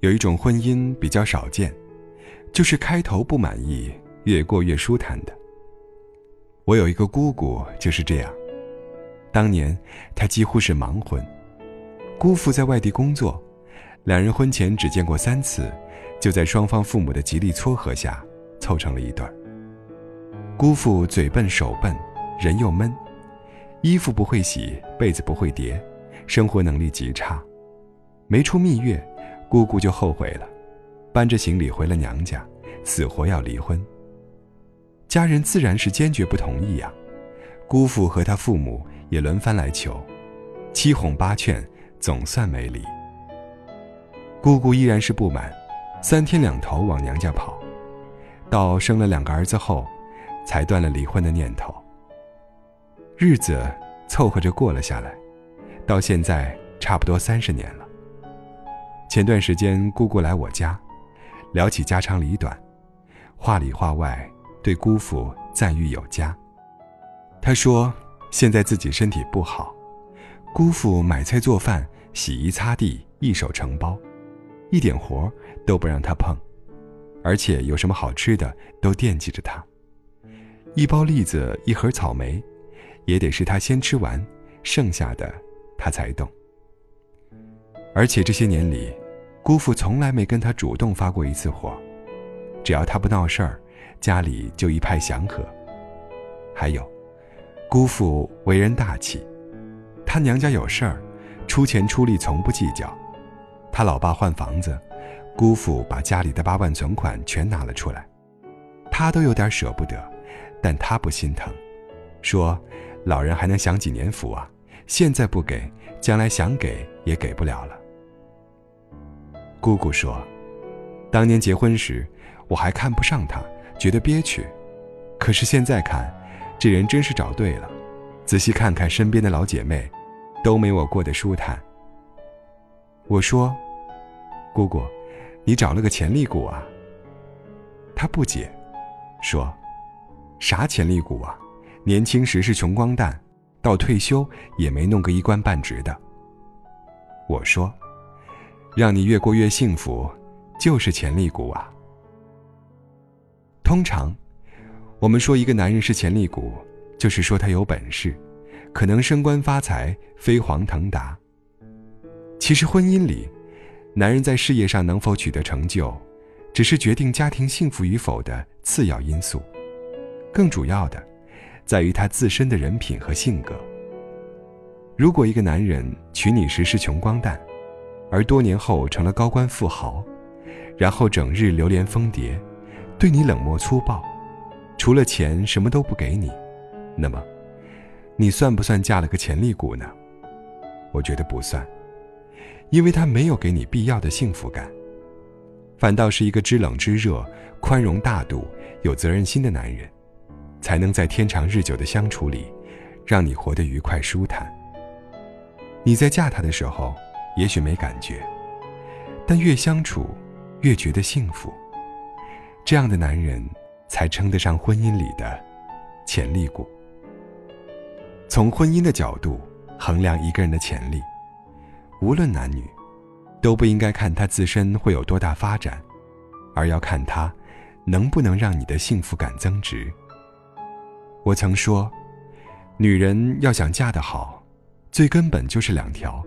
有一种婚姻比较少见，就是开头不满意，越过越舒坦的。我有一个姑姑就是这样，当年她几乎是盲婚，姑父在外地工作，两人婚前只见过三次，就在双方父母的极力撮合下，凑成了一对儿。姑父嘴笨手笨，人又闷，衣服不会洗，被子不会叠，生活能力极差。没出蜜月，姑姑就后悔了，搬着行李回了娘家，死活要离婚。家人自然是坚决不同意呀。姑父和他父母也轮番来求，七哄八劝，总算没离。姑姑依然是不满，三天两头往娘家跑，到生了两个儿子后。才断了离婚的念头。日子凑合着过了下来，到现在差不多三十年了。前段时间姑姑来我家，聊起家长里短，话里话外对姑父赞誉有加。她说现在自己身体不好，姑父买菜做饭、洗衣擦地一手承包，一点活都不让他碰，而且有什么好吃的都惦记着他。一包栗子，一盒草莓，也得是他先吃完，剩下的他才动。而且这些年里，姑父从来没跟他主动发过一次火，只要他不闹事儿，家里就一派祥和。还有，姑父为人大气，他娘家有事儿，出钱出力从不计较。他老爸换房子，姑父把家里的八万存款全拿了出来，他都有点舍不得。但他不心疼，说：“老人还能享几年福啊？现在不给，将来想给也给不了了。”姑姑说：“当年结婚时，我还看不上他，觉得憋屈。可是现在看，这人真是找对了。仔细看看身边的老姐妹，都没我过得舒坦。”我说：“姑姑，你找了个潜力股啊？”她不解，说。啥潜力股啊？年轻时是穷光蛋，到退休也没弄个一官半职的。我说，让你越过越幸福，就是潜力股啊。通常，我们说一个男人是潜力股，就是说他有本事，可能升官发财、飞黄腾达。其实婚姻里，男人在事业上能否取得成就，只是决定家庭幸福与否的次要因素。更主要的，在于他自身的人品和性格。如果一个男人娶你时是穷光蛋，而多年后成了高官富豪，然后整日流连疯蝶，对你冷漠粗暴，除了钱什么都不给你，那么，你算不算嫁了个潜力股呢？我觉得不算，因为他没有给你必要的幸福感，反倒是一个知冷知热、宽容大度、有责任心的男人。才能在天长日久的相处里，让你活得愉快舒坦。你在嫁他的时候，也许没感觉，但越相处，越觉得幸福。这样的男人，才称得上婚姻里的潜力股。从婚姻的角度衡量一个人的潜力，无论男女，都不应该看他自身会有多大发展，而要看他能不能让你的幸福感增值。我曾说，女人要想嫁得好，最根本就是两条：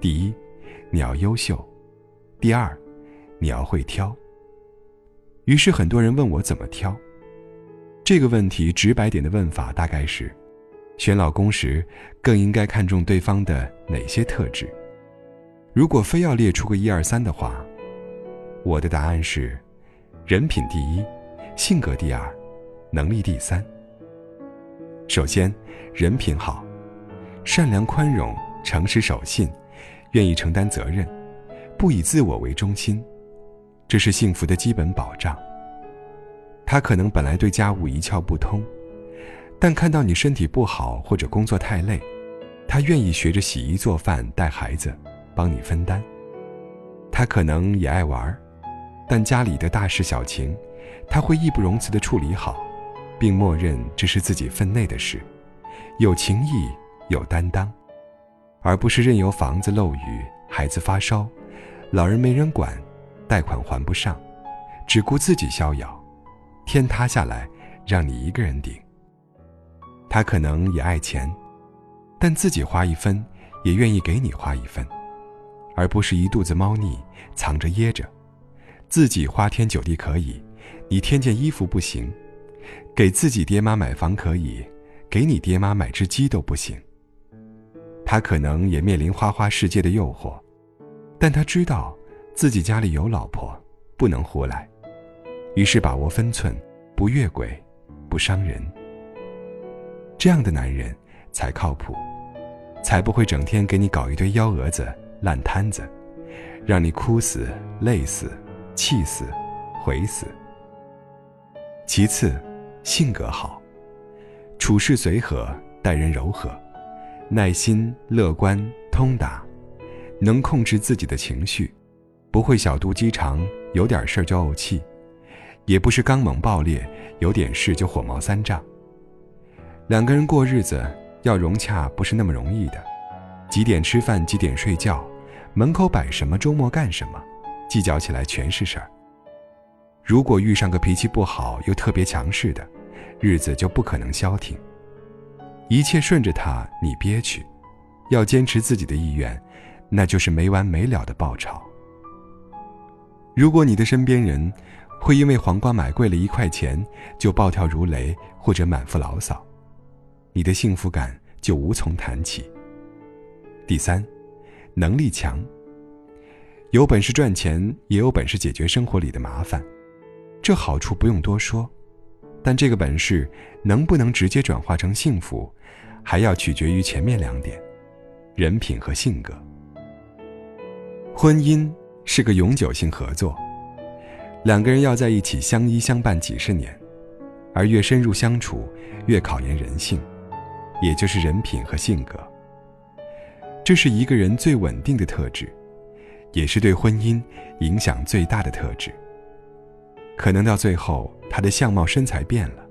第一，你要优秀；第二，你要会挑。于是很多人问我怎么挑。这个问题直白点的问法大概是：选老公时更应该看重对方的哪些特质？如果非要列出个一二三的话，我的答案是：人品第一，性格第二，能力第三。首先，人品好，善良、宽容、诚实、守信，愿意承担责任，不以自我为中心，这是幸福的基本保障。他可能本来对家务一窍不通，但看到你身体不好或者工作太累，他愿意学着洗衣做饭、带孩子，帮你分担。他可能也爱玩，但家里的大事小情，他会义不容辞地处理好。并默认这是自己分内的事，有情义，有担当，而不是任由房子漏雨、孩子发烧、老人没人管贷款还不上，只顾自己逍遥，天塌下来让你一个人顶。他可能也爱钱，但自己花一分，也愿意给你花一分，而不是一肚子猫腻藏着掖着，自己花天酒地可以，你添件衣服不行，给自己爹妈买房可以，给你爹妈买只鸡都不行。他可能也面临花花世界的诱惑，但他知道自己家里有老婆，不能胡来，于是把握分寸，不越轨，不伤人。这样的男人才靠谱，才不会整天给你搞一堆幺蛾子、烂摊子，让你哭死、累死、气死、悔死。其次，性格好，处事随和，待人柔和，耐心、乐观、通达，能控制自己的情绪，不会小肚鸡肠，有点事儿就怄气，也不是刚猛暴烈，有点事就火冒三丈。两个人过日子要融洽，不是那么容易的。几点吃饭，几点睡觉，门口摆什么，周末干什么，计较起来全是事儿。如果遇上个脾气不好又特别强势的，日子就不可能消停。一切顺着他，你憋屈；要坚持自己的意愿，那就是没完没了的爆炒。如果你的身边人会因为黄瓜买贵了一块钱就暴跳如雷，或者满腹牢骚，你的幸福感就无从谈起。第三，能力强，有本事赚钱，也有本事解决生活里的麻烦，这好处不用多说。但这个本事能不能直接转化成幸福，还要取决于前面两点：人品和性格。婚姻是个永久性合作，两个人要在一起相依相伴几十年，而越深入相处，越考验人性。也就是人品和性格，这是一个人最稳定的特质，也是对婚姻影响最大的特质。可能到最后，他的相貌身材变了，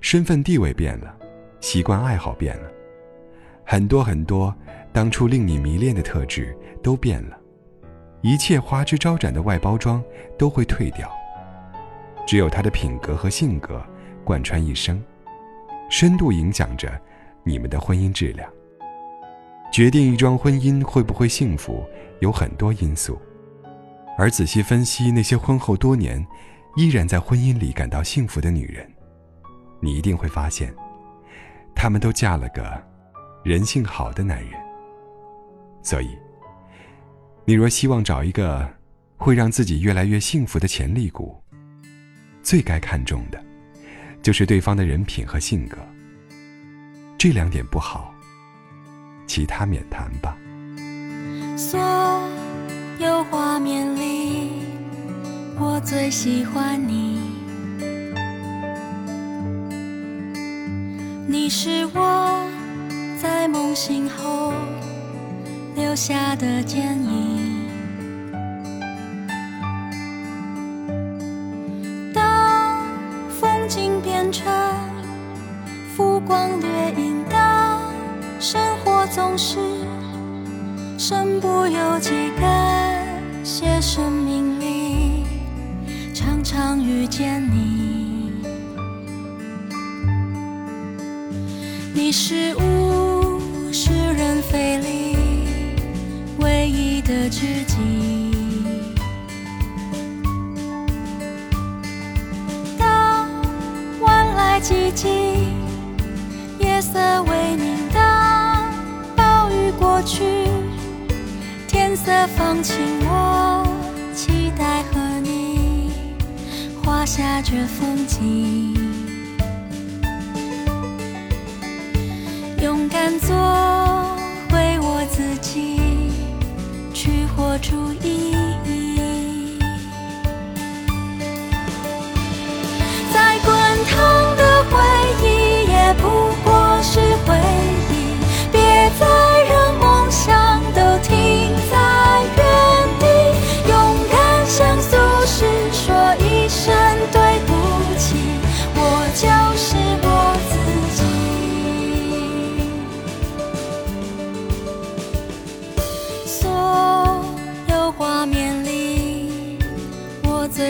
身份地位变了，习惯爱好变了，很多很多当初令你迷恋的特质都变了，一切花枝招展的外包装都会退掉，只有他的品格和性格贯穿一生，深度影响着。你们的婚姻质量，决定一桩婚姻会不会幸福，有很多因素。而仔细分析那些婚后多年依然在婚姻里感到幸福的女人，你一定会发现，她们都嫁了个人性好的男人。所以，你若希望找一个会让自己越来越幸福的潜力股，最该看重的，就是对方的人品和性格。这两点不好，其他免谈吧。所有画面里，我最喜欢你。你是我在梦醒后留下的剪影。当风景变成浮光掠影。当生活总是身不由己，感谢生命里常常遇见你。你是物是人非里唯一的知己。当晚来寂静，夜色微明；当暴雨过。去，天色放晴，我期待和你画下这风景。勇敢做回我自己，去活出意义。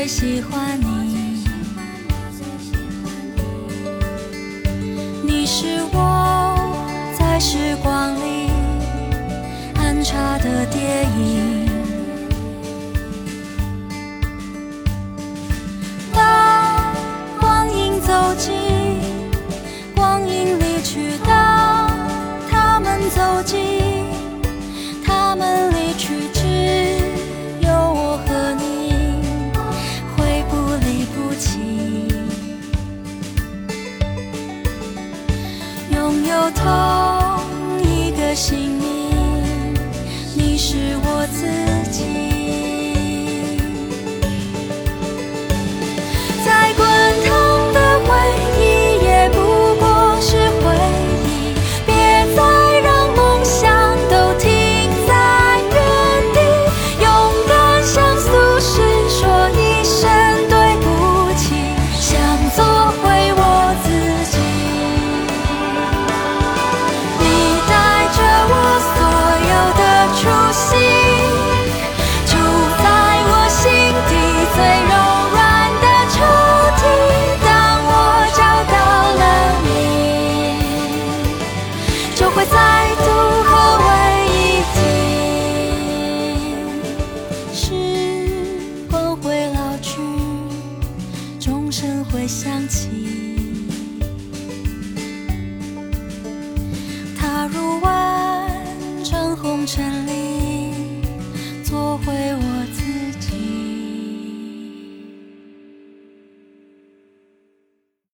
喜欢你。我自